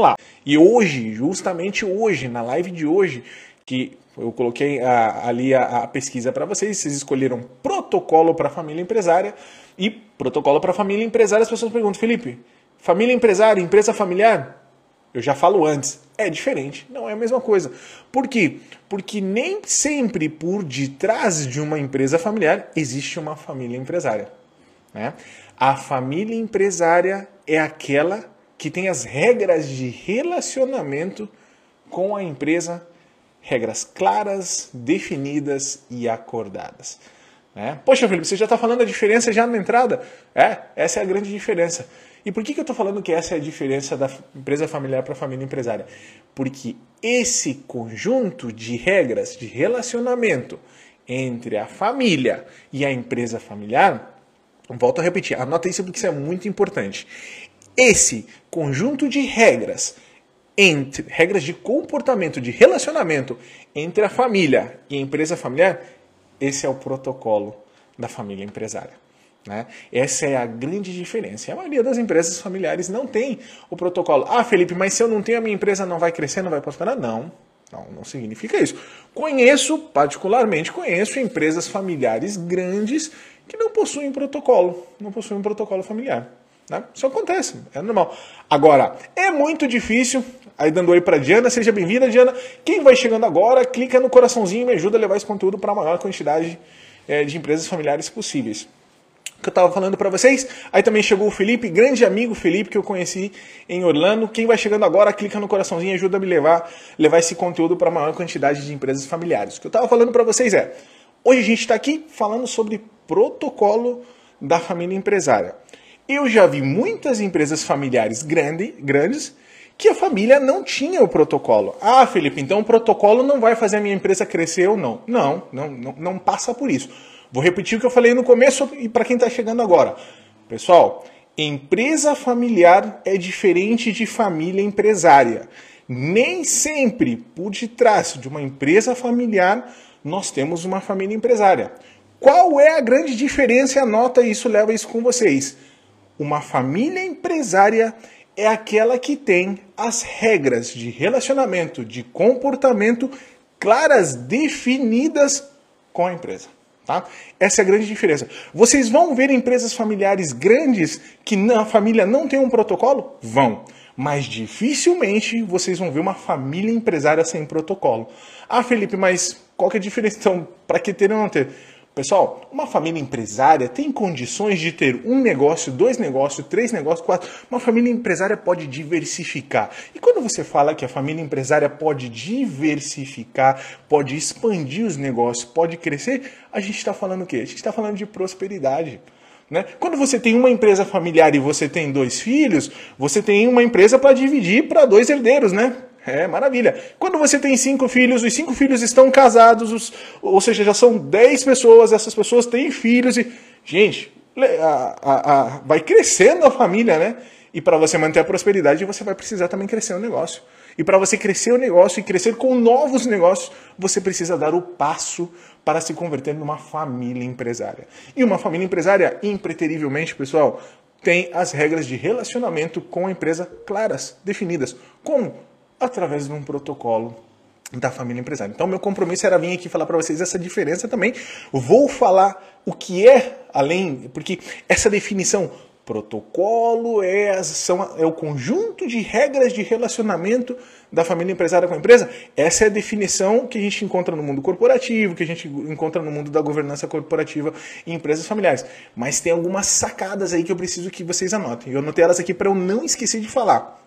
vamos lá. E hoje, justamente hoje, na live de hoje, que eu coloquei a, ali a, a pesquisa para vocês, vocês escolheram protocolo para família empresária e protocolo para família empresária. As pessoas perguntam, Felipe, família empresária, empresa familiar? Eu já falo antes, é diferente, não é a mesma coisa. Por quê? Porque nem sempre por detrás de uma empresa familiar existe uma família empresária. Né? A família empresária é aquela que tem as regras de relacionamento com a empresa, regras claras, definidas e acordadas. Né? Poxa, Felipe, você já está falando a diferença já na entrada? É, essa é a grande diferença. E por que, que eu estou falando que essa é a diferença da empresa familiar para a família empresária? Porque esse conjunto de regras de relacionamento entre a família e a empresa familiar, volto a repetir, anota isso porque isso é muito importante. Esse conjunto de regras entre regras de comportamento, de relacionamento entre a família e a empresa familiar, esse é o protocolo da família empresária. Né? Essa é a grande diferença. A maioria das empresas familiares não tem o protocolo. Ah, Felipe, mas se eu não tenho, a minha empresa não vai crescer, não vai prosperar? Não, não, não significa isso. Conheço, particularmente conheço, empresas familiares grandes que não possuem protocolo, não possuem um protocolo familiar. Né? Isso acontece, é normal. Agora, é muito difícil. Aí dando oi para Diana, seja bem-vinda, Diana. Quem vai chegando agora, clica no coraçãozinho e me ajuda a levar esse conteúdo para a maior quantidade é, de empresas familiares possíveis que eu estava falando para vocês. Aí também chegou o Felipe, grande amigo Felipe que eu conheci em Orlando. Quem vai chegando agora, clica no coraçãozinho e ajuda a me levar, levar esse conteúdo para a maior quantidade de empresas familiares. O que eu estava falando para vocês é, hoje a gente está aqui falando sobre protocolo da família empresária. Eu já vi muitas empresas familiares grande, grandes que a família não tinha o protocolo. Ah, Felipe, então o protocolo não vai fazer a minha empresa crescer ou não. Não, não, não, não passa por isso. Vou repetir o que eu falei no começo e para quem está chegando agora. Pessoal, empresa familiar é diferente de família empresária. Nem sempre por detrás de uma empresa familiar nós temos uma família empresária. Qual é a grande diferença? Anota isso, leva isso com vocês. Uma família empresária é aquela que tem as regras de relacionamento, de comportamento claras, definidas com a empresa. Tá? Essa é a grande diferença. Vocês vão ver empresas familiares grandes que na família não tem um protocolo? Vão. Mas dificilmente vocês vão ver uma família empresária sem protocolo. Ah, Felipe, mas qual que é a diferença então? Para que ter ou não ter? Pessoal, uma família empresária tem condições de ter um negócio, dois negócios, três negócios, quatro. Uma família empresária pode diversificar. E quando você fala que a família empresária pode diversificar, pode expandir os negócios, pode crescer, a gente está falando o quê? A gente está falando de prosperidade. Né? Quando você tem uma empresa familiar e você tem dois filhos, você tem uma empresa para dividir para dois herdeiros, né? É maravilha. Quando você tem cinco filhos, os cinco filhos estão casados, os, ou seja, já são dez pessoas, essas pessoas têm filhos e. Gente, a, a, a, vai crescendo a família, né? E para você manter a prosperidade, você vai precisar também crescer o negócio. E para você crescer o negócio e crescer com novos negócios, você precisa dar o passo para se converter numa família empresária. E uma família empresária, impreterivelmente, pessoal, tem as regras de relacionamento com a empresa claras, definidas. Como? Através de um protocolo da família empresária. Então, meu compromisso era vir aqui falar para vocês essa diferença também. Vou falar o que é, além, porque essa definição, protocolo é, são, é o conjunto de regras de relacionamento da família empresária com a empresa. Essa é a definição que a gente encontra no mundo corporativo, que a gente encontra no mundo da governança corporativa em empresas familiares. Mas tem algumas sacadas aí que eu preciso que vocês anotem. Eu anotei elas aqui para eu não esquecer de falar.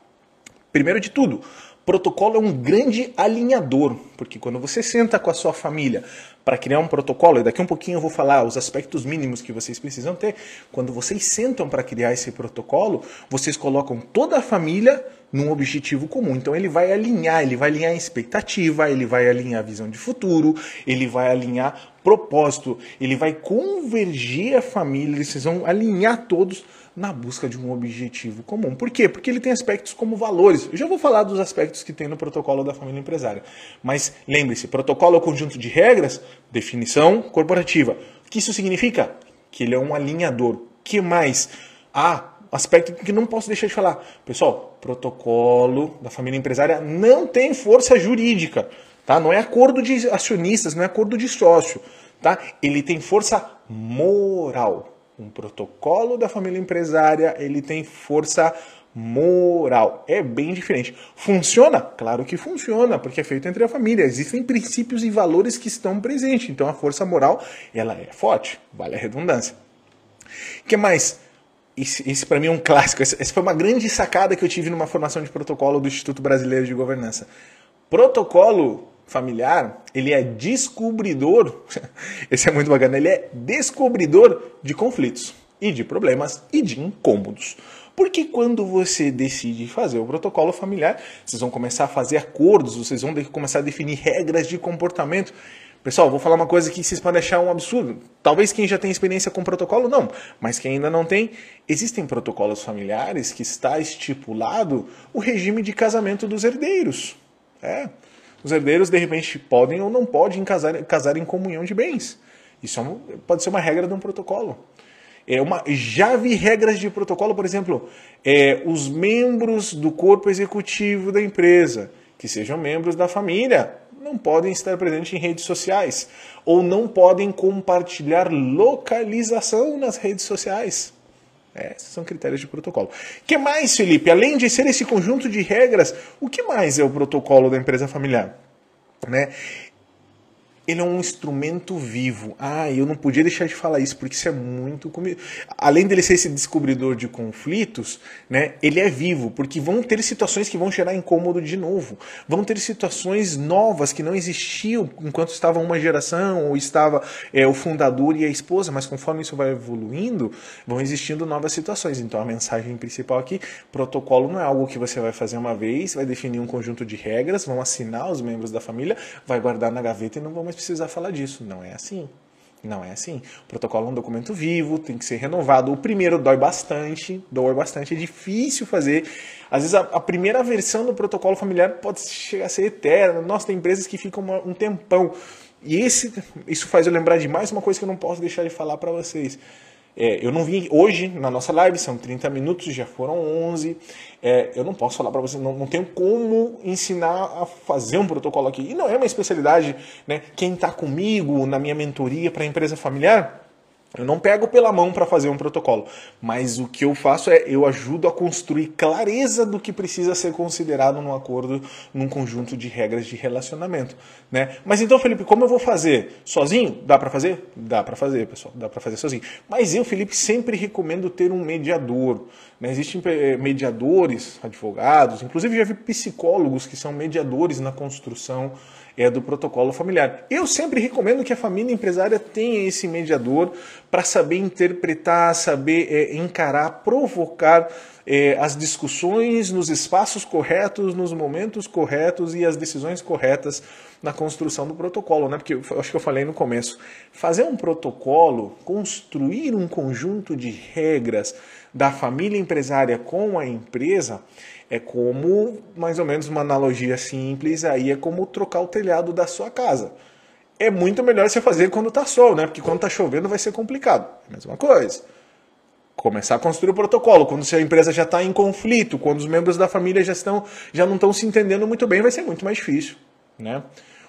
Primeiro de tudo, Protocolo é um grande alinhador, porque quando você senta com a sua família para criar um protocolo, e daqui um pouquinho eu vou falar os aspectos mínimos que vocês precisam ter, quando vocês sentam para criar esse protocolo, vocês colocam toda a família num objetivo comum. Então ele vai alinhar, ele vai alinhar a expectativa, ele vai alinhar a visão de futuro, ele vai alinhar propósito, ele vai convergir a família, eles vão alinhar todos na busca de um objetivo comum. Por quê? Porque ele tem aspectos como valores. Eu já vou falar dos aspectos que tem no protocolo da família empresária. Mas lembre-se, protocolo é o conjunto de regras, definição corporativa. O que isso significa? Que ele é um alinhador. que mais? Ah, aspecto que não posso deixar de falar. Pessoal, protocolo da família empresária não tem força jurídica, tá? Não é acordo de acionistas, não é acordo de sócio, tá? Ele tem força moral. Um protocolo da família empresária, ele tem força moral. É bem diferente. Funciona? Claro que funciona, porque é feito entre a família. Existem princípios e valores que estão presentes. Então a força moral, ela é forte. Vale a redundância. O que mais? Esse, esse para mim é um clássico. Essa foi uma grande sacada que eu tive numa formação de protocolo do Instituto Brasileiro de Governança. Protocolo familiar, ele é descobridor. Esse é muito bacana. Ele é descobridor de conflitos e de problemas e de incômodos. Porque quando você decide fazer o protocolo familiar, vocês vão começar a fazer acordos, vocês vão começar a definir regras de comportamento. Pessoal, vou falar uma coisa que vocês podem achar um absurdo. Talvez quem já tem experiência com protocolo, não. Mas quem ainda não tem, existem protocolos familiares que está estipulado o regime de casamento dos herdeiros. É. Os herdeiros, de repente, podem ou não podem casar, casar em comunhão de bens. Isso é um, pode ser uma regra de um protocolo. É uma, já vi regras de protocolo, por exemplo, é, os membros do corpo executivo da empresa, que sejam membros da família, não podem estar presentes em redes sociais ou não podem compartilhar localização nas redes sociais. É, esses são critérios de protocolo. O que mais, Felipe? Além de ser esse conjunto de regras, o que mais é o protocolo da empresa familiar? Né? Ele é um instrumento vivo. Ah, eu não podia deixar de falar isso, porque isso é muito comigo. Além dele ser esse descobridor de conflitos, né, ele é vivo, porque vão ter situações que vão gerar incômodo de novo. Vão ter situações novas que não existiam enquanto estava uma geração, ou estava é, o fundador e a esposa, mas conforme isso vai evoluindo, vão existindo novas situações. Então a mensagem principal aqui, protocolo não é algo que você vai fazer uma vez, vai definir um conjunto de regras, vão assinar os membros da família, vai guardar na gaveta e não vão precisar falar disso. Não é assim. Não é assim. O protocolo é um documento vivo, tem que ser renovado. O primeiro dói bastante, dói bastante, é difícil fazer. Às vezes a, a primeira versão do protocolo familiar pode chegar a ser eterna. Nossa, tem empresas que ficam uma, um tempão. E esse, isso faz eu lembrar de mais uma coisa que eu não posso deixar de falar para vocês. É, eu não vim hoje na nossa live, são 30 minutos, já foram 11. É, eu não posso falar para vocês, não, não tenho como ensinar a fazer um protocolo aqui. E não é uma especialidade, né? Quem está comigo na minha mentoria para empresa familiar, eu não pego pela mão para fazer um protocolo, mas o que eu faço é eu ajudo a construir clareza do que precisa ser considerado num acordo, num conjunto de regras de relacionamento, né? Mas então, Felipe, como eu vou fazer? Sozinho? Dá para fazer? Dá para fazer, pessoal, dá para fazer sozinho. Mas eu, Felipe, sempre recomendo ter um mediador. Né? Existem eh, mediadores, advogados, inclusive já vi psicólogos que são mediadores na construção é do protocolo familiar. Eu sempre recomendo que a família empresária tenha esse mediador para saber interpretar, saber é, encarar, provocar é, as discussões nos espaços corretos, nos momentos corretos e as decisões corretas na construção do protocolo, né? Porque eu acho que eu falei no começo, fazer um protocolo, construir um conjunto de regras da família empresária com a empresa é como, mais ou menos uma analogia simples, aí é como trocar o telhado da sua casa. É muito melhor você fazer quando está sol, né? Porque quando está chovendo vai ser complicado. É mesma coisa. Começar a construir o protocolo. Quando a empresa já está em conflito, quando os membros da família já, estão, já não estão se entendendo muito bem, vai ser muito mais difícil. Né?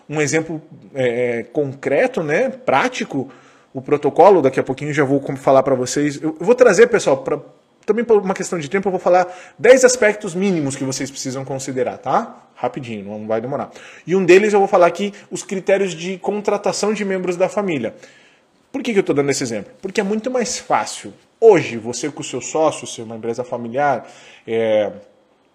Um exemplo é, concreto, né, prático, o protocolo, daqui a pouquinho já vou falar para vocês. Eu vou trazer, pessoal, para também por uma questão de tempo, eu vou falar 10 aspectos mínimos que vocês precisam considerar, tá? Rapidinho, não vai demorar. E um deles eu vou falar aqui os critérios de contratação de membros da família. Por que, que eu estou dando esse exemplo? Porque é muito mais fácil. Hoje, você com o seu sócio, se é uma empresa familiar, é,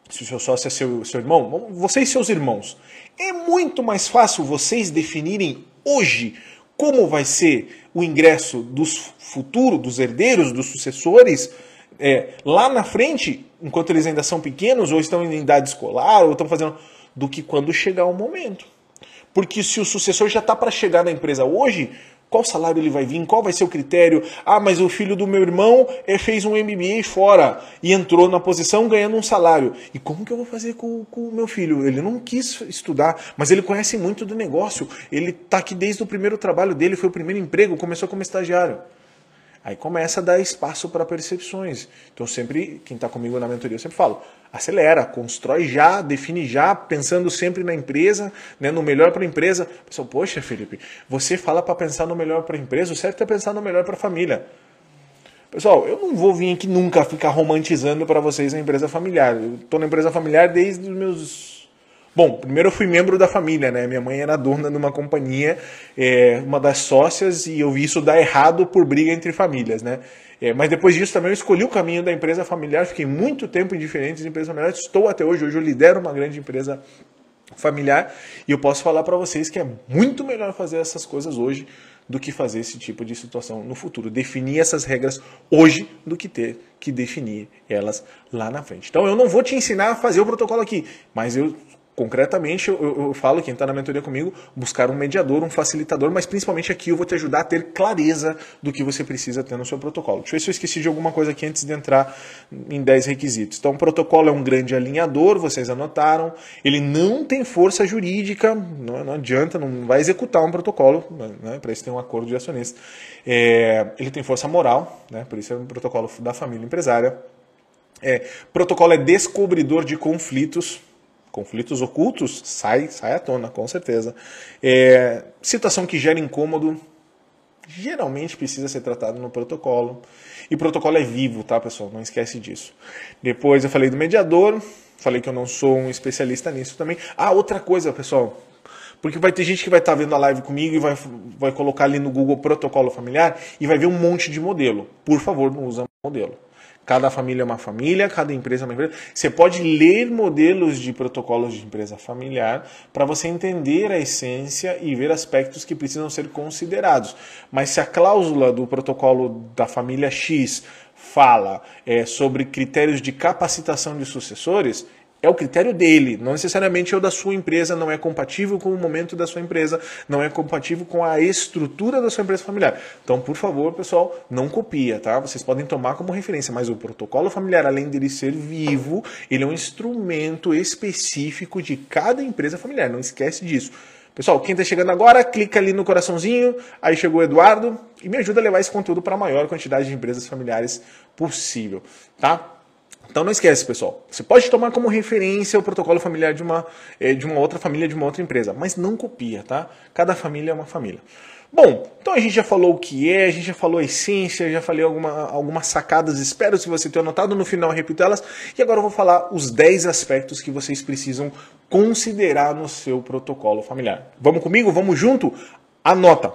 se o seu sócio é seu, seu irmão, você e seus irmãos, é muito mais fácil vocês definirem hoje como vai ser o ingresso dos futuros, dos herdeiros, dos sucessores, é, lá na frente, enquanto eles ainda são pequenos, ou estão em idade escolar, ou estão fazendo. do que quando chegar o momento. Porque se o sucessor já está para chegar na empresa hoje, qual salário ele vai vir? Qual vai ser o critério? Ah, mas o filho do meu irmão é, fez um MBA fora e entrou na posição ganhando um salário. E como que eu vou fazer com o meu filho? Ele não quis estudar, mas ele conhece muito do negócio. Ele está aqui desde o primeiro trabalho dele, foi o primeiro emprego, começou como estagiário. Aí começa a dar espaço para percepções. Então sempre, quem está comigo na mentoria, eu sempre falo, acelera, constrói já, define já, pensando sempre na empresa, né, no melhor para a empresa. Pessoal, poxa, Felipe, você fala para pensar no melhor para a empresa, o certo é pensar no melhor para a família. Pessoal, eu não vou vir aqui nunca ficar romantizando para vocês a empresa familiar. Eu estou na empresa familiar desde os meus. Bom, primeiro eu fui membro da família, né? Minha mãe era dona de uma companhia, é, uma das sócias, e eu vi isso dar errado por briga entre famílias, né? É, mas depois disso também eu escolhi o caminho da empresa familiar, fiquei muito tempo em diferentes empresas familiares, estou até hoje, hoje eu lidero uma grande empresa familiar e eu posso falar para vocês que é muito melhor fazer essas coisas hoje do que fazer esse tipo de situação no futuro. Definir essas regras hoje do que ter que definir elas lá na frente. Então eu não vou te ensinar a fazer o protocolo aqui, mas eu concretamente, eu, eu, falo, quem está na mentoria comigo, buscar um mediador, um facilitador, mas principalmente aqui eu vou te ajudar a ter clareza do que você precisa ter no seu protocolo. Deixa eu ver se eu esqueci de alguma coisa aqui antes de entrar em 10 requisitos. Então, o protocolo é um grande alinhador, vocês anotaram, ele não tem força jurídica, não, não adianta, não vai executar um protocolo, né, para isso tem um acordo de acionista. É, ele tem força moral, né, por isso é um protocolo da família empresária. É, protocolo é descobridor de conflitos, conflitos ocultos, sai, sai à tona, com certeza. É, situação que gera incômodo, geralmente precisa ser tratado no protocolo. E protocolo é vivo, tá, pessoal? Não esquece disso. Depois eu falei do mediador, falei que eu não sou um especialista nisso também. Ah, outra coisa, pessoal. Porque vai ter gente que vai estar tá vendo a live comigo e vai, vai colocar ali no Google protocolo familiar e vai ver um monte de modelo. Por favor, não usa modelo. Cada família é uma família, cada empresa é uma empresa. Você pode ler modelos de protocolos de empresa familiar para você entender a essência e ver aspectos que precisam ser considerados. Mas se a cláusula do protocolo da família X fala é, sobre critérios de capacitação de sucessores, é o critério dele, não necessariamente é o da sua empresa, não é compatível com o momento da sua empresa, não é compatível com a estrutura da sua empresa familiar. Então, por favor, pessoal, não copia, tá? Vocês podem tomar como referência, mas o protocolo familiar, além dele ser vivo, ele é um instrumento específico de cada empresa familiar, não esquece disso. Pessoal, quem está chegando agora, clica ali no coraçãozinho, aí chegou o Eduardo e me ajuda a levar esse conteúdo para a maior quantidade de empresas familiares possível, tá? Então não esquece, pessoal. Você pode tomar como referência o protocolo familiar de uma, eh, de uma outra família, de uma outra empresa, mas não copia, tá? Cada família é uma família. Bom, então a gente já falou o que é, a gente já falou a essência, já falei alguma, algumas sacadas, espero se você tenha anotado, no final repito elas, e agora eu vou falar os 10 aspectos que vocês precisam considerar no seu protocolo familiar. Vamos comigo? Vamos junto? Anota!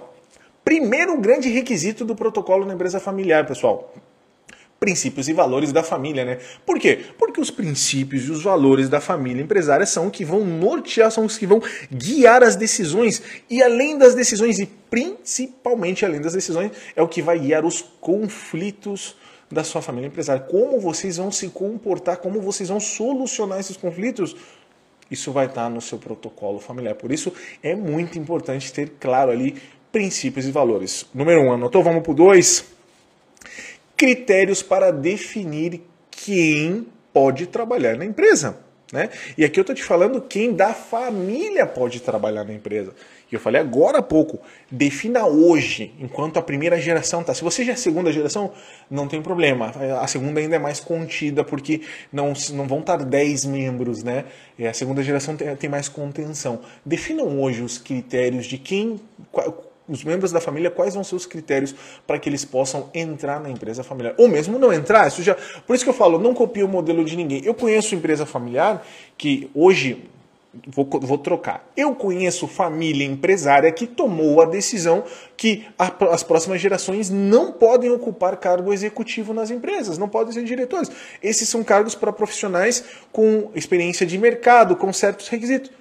Primeiro grande requisito do protocolo na empresa familiar, pessoal princípios e valores da família, né? Por quê? Porque os princípios e os valores da família empresária são que vão nortear, são os que vão guiar as decisões e além das decisões e principalmente além das decisões é o que vai guiar os conflitos da sua família empresária. Como vocês vão se comportar, como vocês vão solucionar esses conflitos, isso vai estar no seu protocolo familiar. Por isso é muito importante ter claro ali princípios e valores. Número um, anotou? Vamos para o dois critérios para definir quem pode trabalhar na empresa. Né? E aqui eu estou te falando quem da família pode trabalhar na empresa. E eu falei agora há pouco, defina hoje, enquanto a primeira geração tá. Se você já é segunda geração, não tem problema. A segunda ainda é mais contida, porque não, não vão estar 10 membros, né? A segunda geração tem, tem mais contenção. Definam hoje os critérios de quem os membros da família, quais vão ser os critérios para que eles possam entrar na empresa familiar. Ou mesmo não entrar, isso já. Por isso que eu falo, não copie o modelo de ninguém. Eu conheço empresa familiar que hoje. Vou, vou trocar. Eu conheço família empresária que tomou a decisão que a, as próximas gerações não podem ocupar cargo executivo nas empresas, não podem ser diretores. Esses são cargos para profissionais com experiência de mercado, com certos requisitos.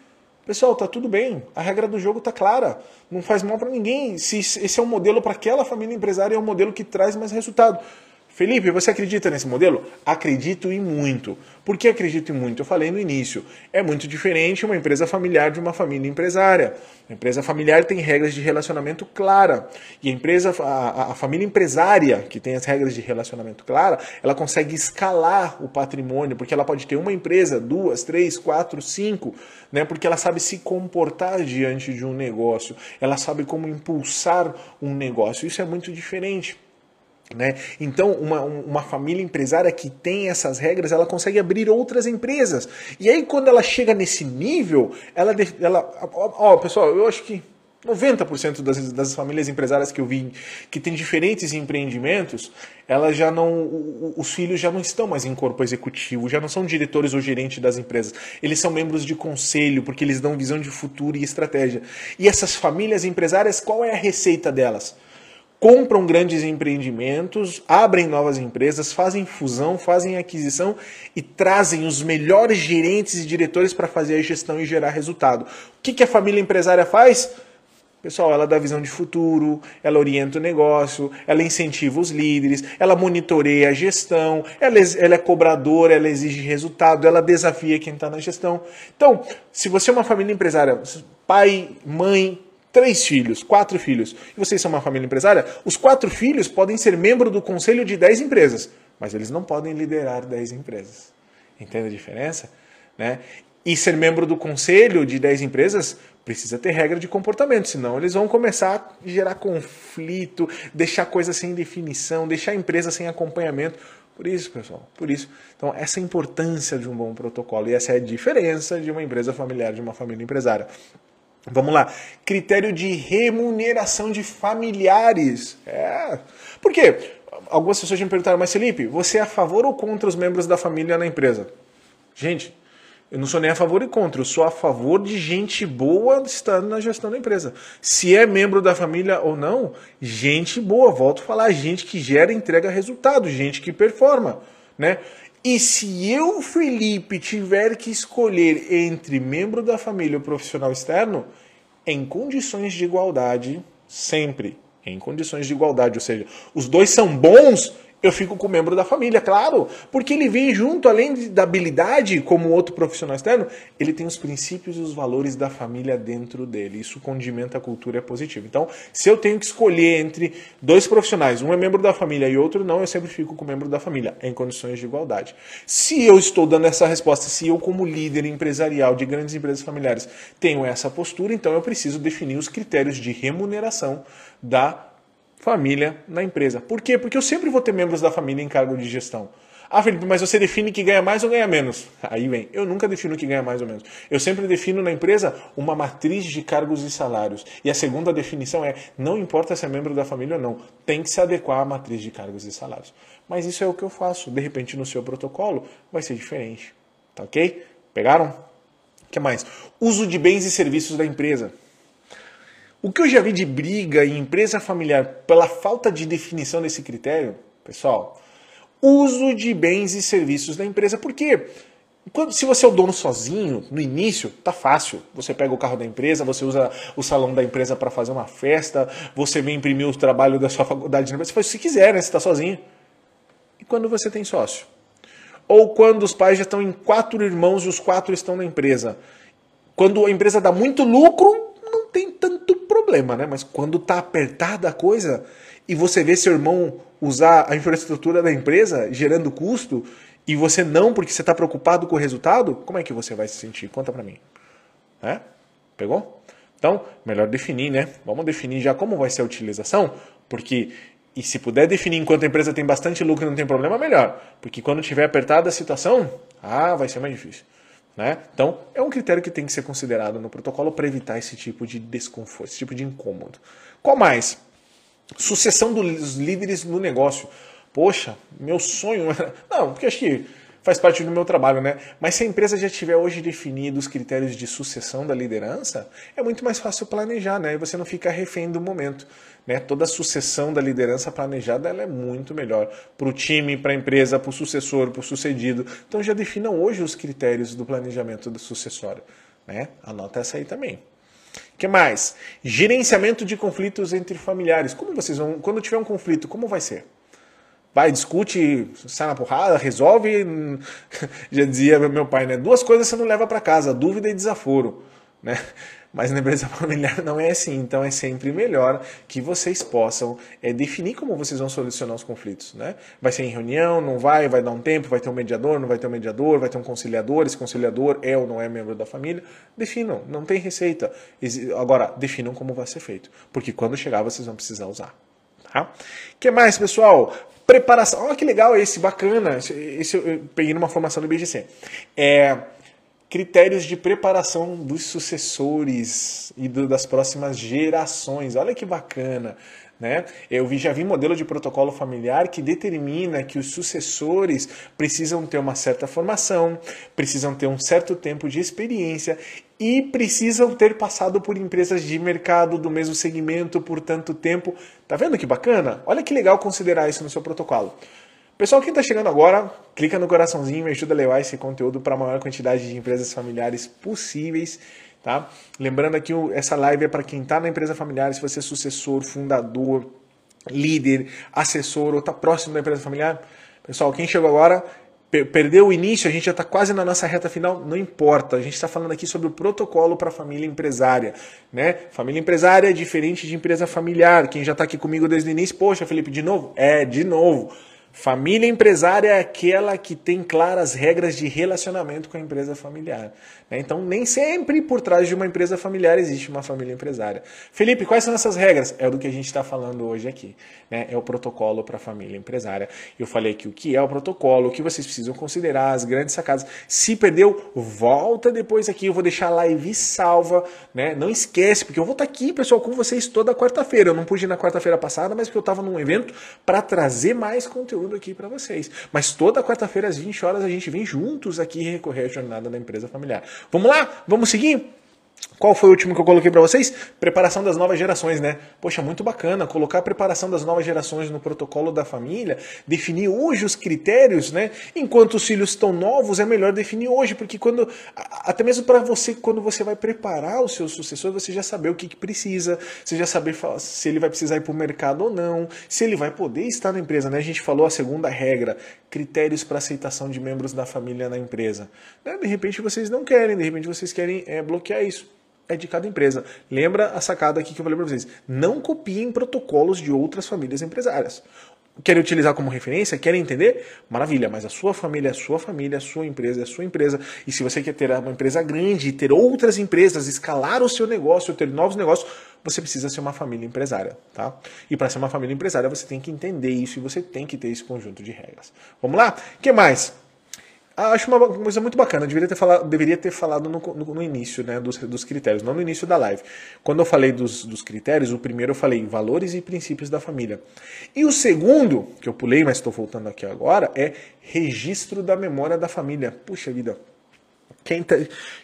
Pessoal, tá tudo bem. A regra do jogo tá clara. Não faz mal para ninguém. Se esse é um modelo para aquela família empresária, é um modelo que traz mais resultado. Felipe, você acredita nesse modelo? Acredito e muito. Por que acredito e muito? Eu falei no início. É muito diferente uma empresa familiar de uma família empresária. A empresa familiar tem regras de relacionamento clara. E a empresa, a, a família empresária, que tem as regras de relacionamento clara, ela consegue escalar o patrimônio, porque ela pode ter uma empresa, duas, três, quatro, cinco, né? Porque ela sabe se comportar diante de um negócio, ela sabe como impulsar um negócio. Isso é muito diferente. Né? Então, uma, uma família empresária que tem essas regras, ela consegue abrir outras empresas. E aí, quando ela chega nesse nível, ela. ela ó, ó pessoal, eu acho que 90% das, das famílias empresárias que eu vi que têm diferentes empreendimentos, elas já não, os filhos já não estão mais em corpo executivo, já não são diretores ou gerentes das empresas. Eles são membros de conselho, porque eles dão visão de futuro e estratégia. E essas famílias empresárias, qual é a receita delas? Compram grandes empreendimentos, abrem novas empresas, fazem fusão, fazem aquisição e trazem os melhores gerentes e diretores para fazer a gestão e gerar resultado. O que, que a família empresária faz? Pessoal, ela dá visão de futuro, ela orienta o negócio, ela incentiva os líderes, ela monitoreia a gestão, ela, ela é cobradora, ela exige resultado, ela desafia quem está na gestão. Então, se você é uma família empresária, pai, mãe, três filhos, quatro filhos, e vocês são uma família empresária, os quatro filhos podem ser membro do conselho de dez empresas, mas eles não podem liderar dez empresas. Entende a diferença? Né? E ser membro do conselho de 10 empresas precisa ter regra de comportamento, senão eles vão começar a gerar conflito, deixar coisas sem definição, deixar a empresa sem acompanhamento. Por isso, pessoal, por isso. Então, essa é a importância de um bom protocolo e essa é a diferença de uma empresa familiar, de uma família empresária. Vamos lá. Critério de remuneração de familiares. É. Por quê? Algumas pessoas me perguntaram, mas Felipe, você é a favor ou contra os membros da família na empresa? Gente, eu não sou nem a favor e contra, eu sou a favor de gente boa estando na gestão da empresa. Se é membro da família ou não, gente boa, volto a falar, gente que gera e entrega resultado, gente que performa, né? E se eu, Felipe, tiver que escolher entre membro da família ou profissional externo, em condições de igualdade, sempre. Em condições de igualdade, ou seja, os dois são bons, eu fico com o membro da família, claro, porque ele vem junto, além de, da habilidade como outro profissional externo, ele tem os princípios e os valores da família dentro dele. Isso condimenta a cultura é positivo. Então, se eu tenho que escolher entre dois profissionais, um é membro da família e outro não, eu sempre fico com o membro da família, em condições de igualdade. Se eu estou dando essa resposta, se eu, como líder empresarial de grandes empresas familiares, tenho essa postura, então eu preciso definir os critérios de remuneração da família na empresa. Por quê? Porque eu sempre vou ter membros da família em cargo de gestão. Ah, Felipe, mas você define que ganha mais ou ganha menos. Aí vem, eu nunca defino que ganha mais ou menos. Eu sempre defino na empresa uma matriz de cargos e salários. E a segunda definição é, não importa se é membro da família ou não, tem que se adequar à matriz de cargos e salários. Mas isso é o que eu faço. De repente, no seu protocolo, vai ser diferente. Tá ok? Pegaram? O que mais? Uso de bens e serviços da empresa. O que eu já vi de briga em empresa familiar pela falta de definição desse critério, pessoal, uso de bens e serviços da empresa. Por quê? Quando, se você é o dono sozinho, no início, tá fácil. Você pega o carro da empresa, você usa o salão da empresa para fazer uma festa, você vem imprimir o trabalho da sua faculdade, você faz o que quiser, né? Você está sozinho. E quando você tem sócio? Ou quando os pais já estão em quatro irmãos e os quatro estão na empresa. Quando a empresa dá muito lucro, não tem tanto problema, né? Mas quando tá apertada a coisa e você vê seu irmão usar a infraestrutura da empresa gerando custo e você não porque você está preocupado com o resultado, como é que você vai se sentir? Conta para mim. É? Pegou? Então, melhor definir, né? Vamos definir já como vai ser a utilização, porque e se puder definir enquanto a empresa tem bastante lucro e não tem problema, melhor. Porque quando tiver apertada a situação, ah, vai ser mais difícil. Né? Então, é um critério que tem que ser considerado no protocolo para evitar esse tipo de desconforto, esse tipo de incômodo. Qual mais? Sucessão dos líderes no negócio. Poxa, meu sonho. Não, porque acho que faz parte do meu trabalho, né? Mas se a empresa já tiver hoje definido os critérios de sucessão da liderança, é muito mais fácil planejar, né? E você não fica refém do momento. Né? Toda a sucessão da liderança planejada ela é muito melhor para o time, para a empresa, para o sucessor, para o sucedido. Então já definam hoje os critérios do planejamento do sucessório. Né? Anota essa aí também. O que mais? Gerenciamento de conflitos entre familiares. Como vocês vão. Quando tiver um conflito, como vai ser? Vai, discute, sai na porrada, resolve. Já dizia meu pai, né? Duas coisas você não leva para casa, dúvida e desaforo, né? Mas na empresa familiar não é assim, então é sempre melhor que vocês possam é, definir como vocês vão solucionar os conflitos, né? Vai ser em reunião, não vai, vai dar um tempo, vai ter um mediador, não vai ter um mediador, vai ter um conciliador, esse conciliador é ou não é membro da família. Definam, não tem receita. Agora, definam como vai ser feito, porque quando chegar vocês vão precisar usar. Tá? que mais, pessoal? Preparação. Olha que legal esse, bacana. Esse, esse eu peguei numa formação do BGC. É, critérios de preparação dos sucessores e do, das próximas gerações. Olha que bacana. Né? Eu já vi modelo de protocolo familiar que determina que os sucessores precisam ter uma certa formação, precisam ter um certo tempo de experiência e precisam ter passado por empresas de mercado do mesmo segmento por tanto tempo. Tá vendo que bacana? Olha que legal considerar isso no seu protocolo. Pessoal, quem está chegando agora, clica no coraçãozinho e me ajuda a levar esse conteúdo para a maior quantidade de empresas familiares possíveis. Tá? Lembrando aqui, essa live é para quem está na empresa familiar, se você é sucessor, fundador, líder, assessor ou está próximo da empresa familiar. Pessoal, quem chegou agora, perdeu o início, a gente já está quase na nossa reta final, não importa. A gente está falando aqui sobre o protocolo para a família empresária. Né? Família empresária é diferente de empresa familiar. Quem já está aqui comigo desde o início, poxa, Felipe, de novo? É, de novo. Família empresária é aquela que tem claras regras de relacionamento com a empresa familiar. Né? Então, nem sempre por trás de uma empresa familiar existe uma família empresária. Felipe, quais são essas regras? É do que a gente está falando hoje aqui. Né? É o protocolo para a família empresária. Eu falei aqui o que é o protocolo, o que vocês precisam considerar, as grandes sacadas. Se perdeu, volta depois aqui. Eu vou deixar a live salva. Né? Não esquece, porque eu vou estar tá aqui, pessoal, com vocês toda quarta-feira. Eu não pude ir na quarta-feira passada, mas porque eu estava num evento para trazer mais conteúdo conteúdo aqui para vocês. Mas toda quarta-feira às 20 horas a gente vem juntos aqui recorrer à jornada da empresa familiar. Vamos lá? Vamos seguir? Qual foi o último que eu coloquei para vocês? Preparação das novas gerações, né? Poxa, muito bacana colocar a preparação das novas gerações no protocolo da família, definir hoje os critérios, né? Enquanto os filhos estão novos, é melhor definir hoje, porque quando até mesmo para você, quando você vai preparar o seu sucessor, você já saber o que, que precisa, você já saber se ele vai precisar ir para o mercado ou não, se ele vai poder estar na empresa, né? A gente falou a segunda regra, critérios para aceitação de membros da família na empresa. Né? De repente vocês não querem, de repente vocês querem é, bloquear isso é de cada empresa. Lembra a sacada aqui que eu falei para vocês? Não copiem protocolos de outras famílias empresárias. Querem utilizar como referência? Querem entender? Maravilha, mas a sua família é a sua família, a sua empresa é sua empresa. E se você quer ter uma empresa grande, ter outras empresas, escalar o seu negócio, ter novos negócios, você precisa ser uma família empresária, tá? E para ser uma família empresária, você tem que entender isso e você tem que ter esse conjunto de regras. Vamos lá? O que mais? Ah, acho uma coisa muito bacana. Deveria ter falado, deveria ter falado no, no, no início né, dos, dos, critérios, não no início da live. Quando eu falei dos, dos, critérios, o primeiro eu falei valores e princípios da família. E o segundo, que eu pulei, mas estou voltando aqui agora, é registro da memória da família. Puxa vida. Quem tá,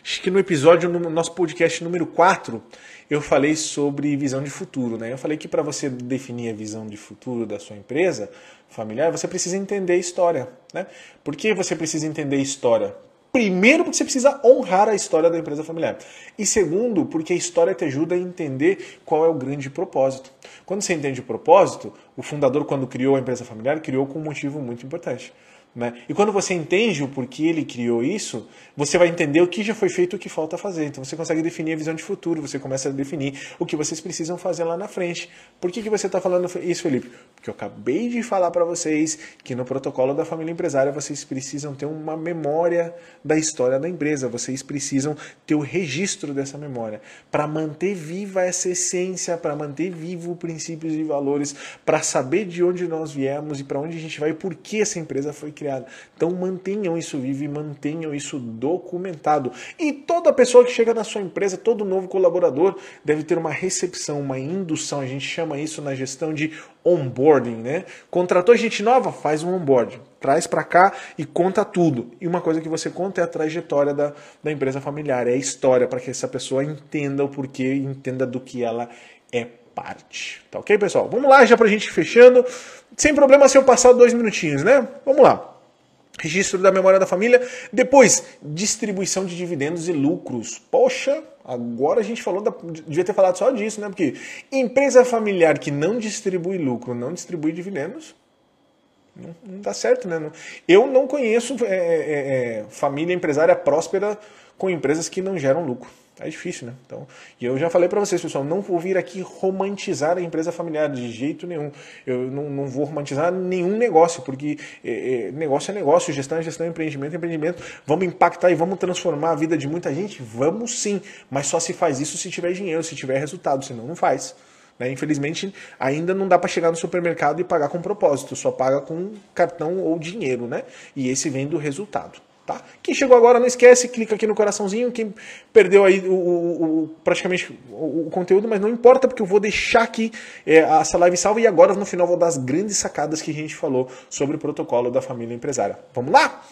acho que no episódio, no nosso podcast número 4, eu falei sobre visão de futuro. Né? Eu falei que para você definir a visão de futuro da sua empresa familiar, você precisa entender a história. Né? Por que você precisa entender a história? Primeiro, porque você precisa honrar a história da empresa familiar. E segundo, porque a história te ajuda a entender qual é o grande propósito. Quando você entende o propósito, o fundador, quando criou a empresa familiar, criou com um motivo muito importante. Né? E quando você entende o porquê ele criou isso, você vai entender o que já foi feito e o que falta fazer. Então você consegue definir a visão de futuro, você começa a definir o que vocês precisam fazer lá na frente. Por que, que você está falando isso, Felipe? Porque eu acabei de falar para vocês que no protocolo da família empresária vocês precisam ter uma memória da história da empresa, vocês precisam ter o registro dessa memória para manter viva essa essência, para manter vivo princípios e valores, para saber de onde nós viemos e para onde a gente vai e por que essa empresa foi criada. Então mantenham isso vivo e mantenham isso documentado. E toda pessoa que chega na sua empresa, todo novo colaborador, deve ter uma recepção, uma indução. A gente chama isso na gestão de onboarding, né? Contratou gente nova, faz um onboarding. Traz para cá e conta tudo. E uma coisa que você conta é a trajetória da, da empresa familiar, é a história, para que essa pessoa entenda o porquê, entenda do que ela é parte. Tá ok, pessoal? Vamos lá, já pra gente fechando. Sem problema se eu passar dois minutinhos, né? Vamos lá. Registro da memória da família. Depois, distribuição de dividendos e lucros. Poxa, agora a gente falou, da, devia ter falado só disso, né? Porque empresa familiar que não distribui lucro, não distribui dividendos, não, não dá certo, né? Eu não conheço é, é, é, família empresária próspera com empresas que não geram lucro. É difícil, né? Então, e eu já falei para vocês, pessoal, não vou vir aqui romantizar a empresa familiar de jeito nenhum. Eu não, não vou romantizar nenhum negócio, porque é, é, negócio é negócio, gestão é gestão, empreendimento é empreendimento. Vamos impactar e vamos transformar a vida de muita gente? Vamos sim, mas só se faz isso se tiver dinheiro, se tiver resultado, senão não faz. Né? Infelizmente, ainda não dá para chegar no supermercado e pagar com propósito, só paga com cartão ou dinheiro, né? E esse vem do resultado. Tá? Quem chegou agora, não esquece, clica aqui no coraçãozinho. Quem perdeu aí o, o, o praticamente o, o, conteúdo, mas não importa, porque eu vou deixar aqui é, essa live salva e agora no final vou dar as grandes sacadas que a gente falou sobre o protocolo da família empresária. Vamos lá?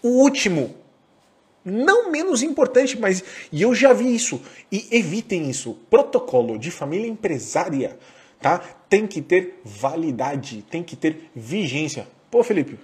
O último, não menos importante, mas e eu já vi isso e evitem isso. Protocolo de família empresária, tá? Tem que ter validade, tem que ter vigência. Pô, Felipe,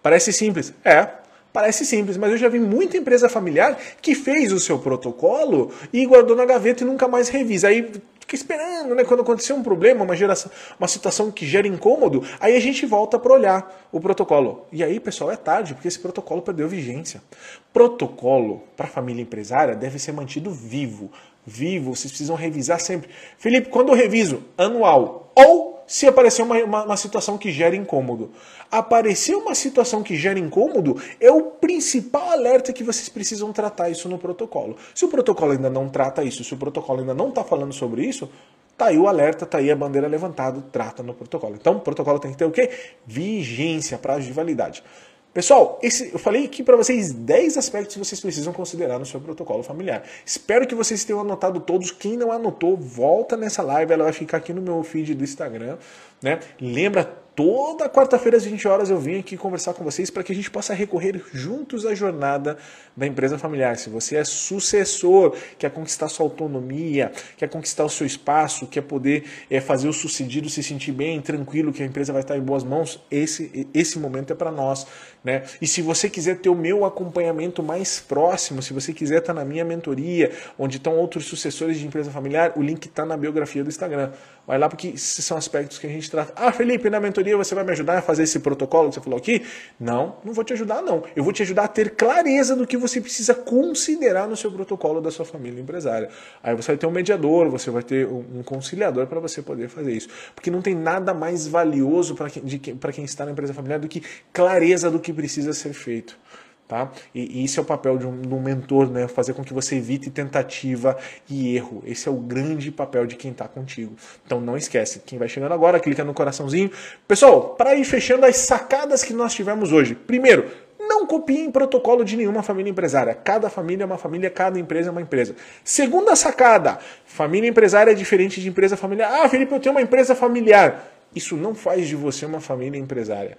parece simples. É, Parece simples, mas eu já vi muita empresa familiar que fez o seu protocolo e guardou na gaveta e nunca mais revisa. Aí fica esperando, né? Quando acontecer um problema, uma, geração, uma situação que gera incômodo, aí a gente volta para olhar o protocolo. E aí, pessoal, é tarde, porque esse protocolo perdeu vigência. Protocolo para família empresária deve ser mantido vivo. Vivo, vocês precisam revisar sempre. Felipe, quando eu reviso? Anual. Ou se aparecer uma, uma, uma, situação que gera incômodo. Aparecer uma situação que gera incômodo é o principal alerta que vocês precisam tratar isso no protocolo. Se o protocolo ainda não trata isso, se o protocolo ainda não está falando sobre isso, tá aí o alerta, tá aí a bandeira levantada, trata no protocolo. Então, o protocolo tem que ter o quê? Vigência, prazo de validade. Pessoal, esse, eu falei aqui para vocês 10 aspectos que vocês precisam considerar no seu protocolo familiar. Espero que vocês tenham anotado todos. Quem não anotou, volta nessa live, ela vai ficar aqui no meu feed do Instagram. Né? Lembra Toda quarta-feira às 20 horas eu vim aqui conversar com vocês para que a gente possa recorrer juntos à jornada da empresa familiar. Se você é sucessor, quer conquistar sua autonomia, quer conquistar o seu espaço, quer poder é, fazer o sucedido se sentir bem, tranquilo, que a empresa vai estar em boas mãos, esse, esse momento é para nós. Né? E se você quiser ter o meu acompanhamento mais próximo, se você quiser estar na minha mentoria, onde estão outros sucessores de empresa familiar, o link está na biografia do Instagram. Vai lá porque esses são aspectos que a gente trata. Ah, Felipe, na mentoria você vai me ajudar a fazer esse protocolo que você falou aqui? Não, não vou te ajudar não. Eu vou te ajudar a ter clareza do que você precisa considerar no seu protocolo da sua família empresária. Aí você vai ter um mediador, você vai ter um conciliador para você poder fazer isso. Porque não tem nada mais valioso para quem, quem está na empresa familiar do que clareza do que precisa ser feito. Tá? E, e isso é o papel de um, de um, mentor, né? fazer com que você evite tentativa e erro. Esse é o grande papel de quem está contigo. Então não esquece, quem vai chegando agora, clica no coraçãozinho. Pessoal, para ir fechando as sacadas que nós tivemos hoje. Primeiro, não copiem protocolo de nenhuma família empresária. Cada família é uma família, cada empresa é uma empresa. Segunda sacada: família empresária é diferente de empresa familiar. Ah, Felipe, eu tenho uma empresa familiar. Isso não faz de você uma família empresária.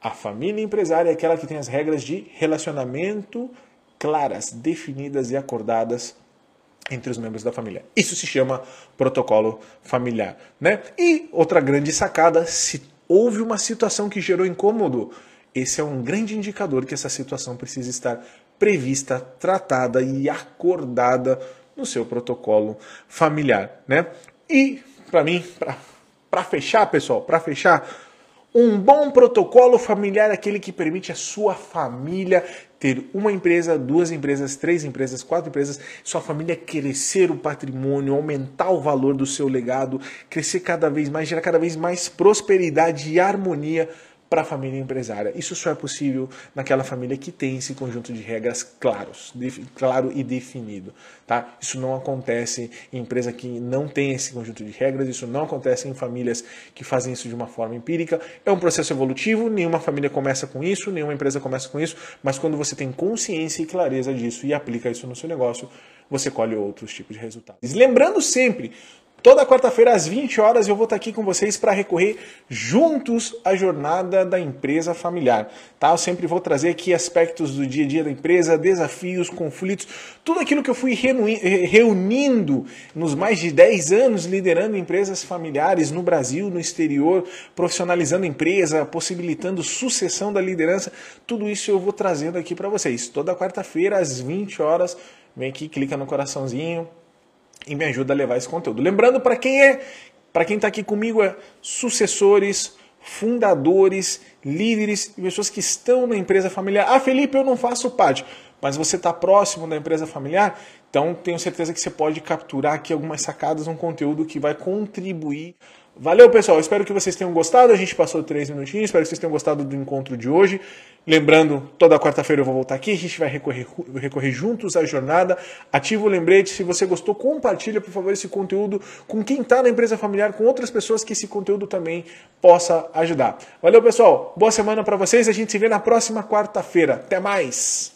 A família empresária é aquela que tem as regras de relacionamento claras, definidas e acordadas entre os membros da família. Isso se chama protocolo familiar, né? E outra grande sacada, se houve uma situação que gerou incômodo, esse é um grande indicador que essa situação precisa estar prevista, tratada e acordada no seu protocolo familiar, né? E para mim, para fechar, pessoal, para fechar, um bom protocolo familiar é aquele que permite a sua família ter uma empresa, duas empresas, três empresas, quatro empresas, sua família crescer o patrimônio, aumentar o valor do seu legado, crescer cada vez mais, gerar cada vez mais prosperidade e harmonia para a família empresária. Isso só é possível naquela família que tem esse conjunto de regras claros, claro e definido. Tá? Isso não acontece em empresa que não tem esse conjunto de regras, isso não acontece em famílias que fazem isso de uma forma empírica. É um processo evolutivo, nenhuma família começa com isso, nenhuma empresa começa com isso, mas quando você tem consciência e clareza disso e aplica isso no seu negócio, você colhe outros tipos de resultados. Lembrando sempre, Toda quarta-feira às 20 horas eu vou estar aqui com vocês para recorrer juntos à jornada da empresa familiar. Tá? Eu sempre vou trazer aqui aspectos do dia a dia da empresa, desafios, conflitos, tudo aquilo que eu fui reunindo nos mais de 10 anos liderando empresas familiares no Brasil, no exterior, profissionalizando a empresa, possibilitando sucessão da liderança. Tudo isso eu vou trazendo aqui para vocês. Toda quarta-feira às 20 horas, vem aqui, clica no coraçãozinho, e me ajuda a levar esse conteúdo. Lembrando para quem é, para quem está aqui comigo é sucessores, fundadores, líderes e pessoas que estão na empresa familiar. Ah, Felipe, eu não faço parte, mas você está próximo da empresa familiar. Então, tenho certeza que você pode capturar aqui algumas sacadas, um conteúdo que vai contribuir. Valeu, pessoal. Espero que vocês tenham gostado. A gente passou três minutinhos. Espero que vocês tenham gostado do encontro de hoje. Lembrando, toda quarta-feira eu vou voltar aqui. A gente vai recorrer, recorrer juntos à jornada. Ativa o lembrete. Se você gostou, compartilha, por favor, esse conteúdo com quem está na empresa familiar, com outras pessoas que esse conteúdo também possa ajudar. Valeu, pessoal. Boa semana para vocês. A gente se vê na próxima quarta-feira. Até mais.